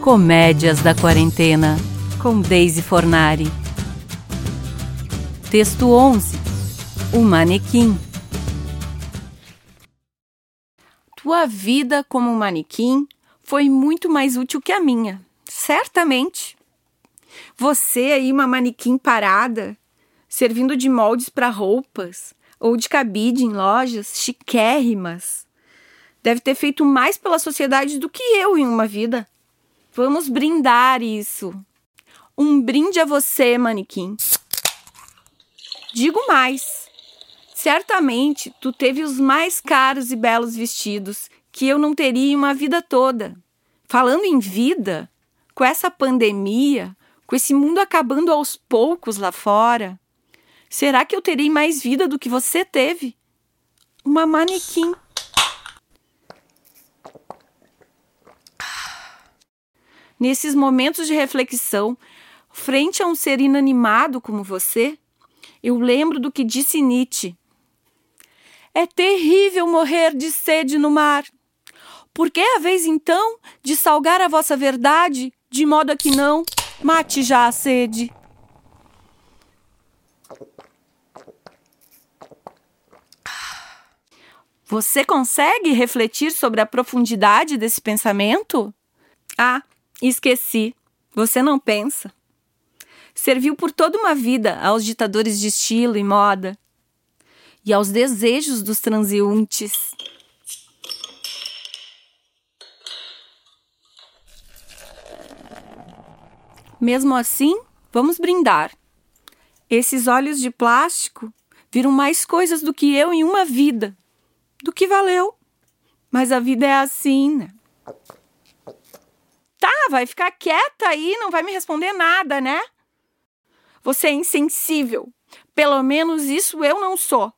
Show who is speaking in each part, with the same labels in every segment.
Speaker 1: Comédias da Quarentena, com Daisy Fornari. Texto 11 O Manequim. Tua vida como manequim foi muito mais útil que a minha, certamente. Você aí, uma manequim parada, servindo de moldes para roupas ou de cabide em lojas chiquérrimas, deve ter feito mais pela sociedade do que eu em uma vida. Vamos brindar isso. Um brinde a você, manequim. Digo mais. Certamente tu teve os mais caros e belos vestidos que eu não teria em uma vida toda. Falando em vida, com essa pandemia, com esse mundo acabando aos poucos lá fora, será que eu terei mais vida do que você teve? Uma manequim. Nesses momentos de reflexão, frente a um ser inanimado como você, eu lembro do que disse Nietzsche. É terrível morrer de sede no mar. Por que a vez então de salgar a vossa verdade, de modo a que não mate já a sede? Você consegue refletir sobre a profundidade desse pensamento? Ah, Esqueci. Você não pensa. Serviu por toda uma vida aos ditadores de estilo e moda e aos desejos dos transeuntes. Mesmo assim, vamos brindar. Esses olhos de plástico viram mais coisas do que eu em uma vida. Do que valeu. Mas a vida é assim, né? Vai ficar quieta aí, não vai me responder nada, né? Você é insensível. Pelo menos isso eu não sou.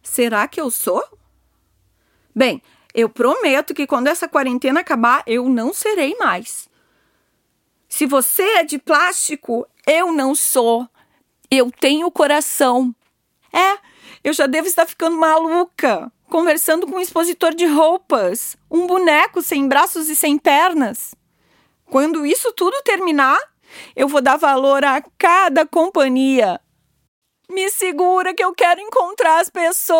Speaker 1: Será que eu sou? Bem, eu prometo que quando essa quarentena acabar, eu não serei mais. Se você é de plástico, eu não sou. Eu tenho coração. É, eu já devo estar ficando maluca, conversando com um expositor de roupas, um boneco sem braços e sem pernas. Quando isso tudo terminar, eu vou dar valor a cada companhia. Me segura que eu quero encontrar as pessoas.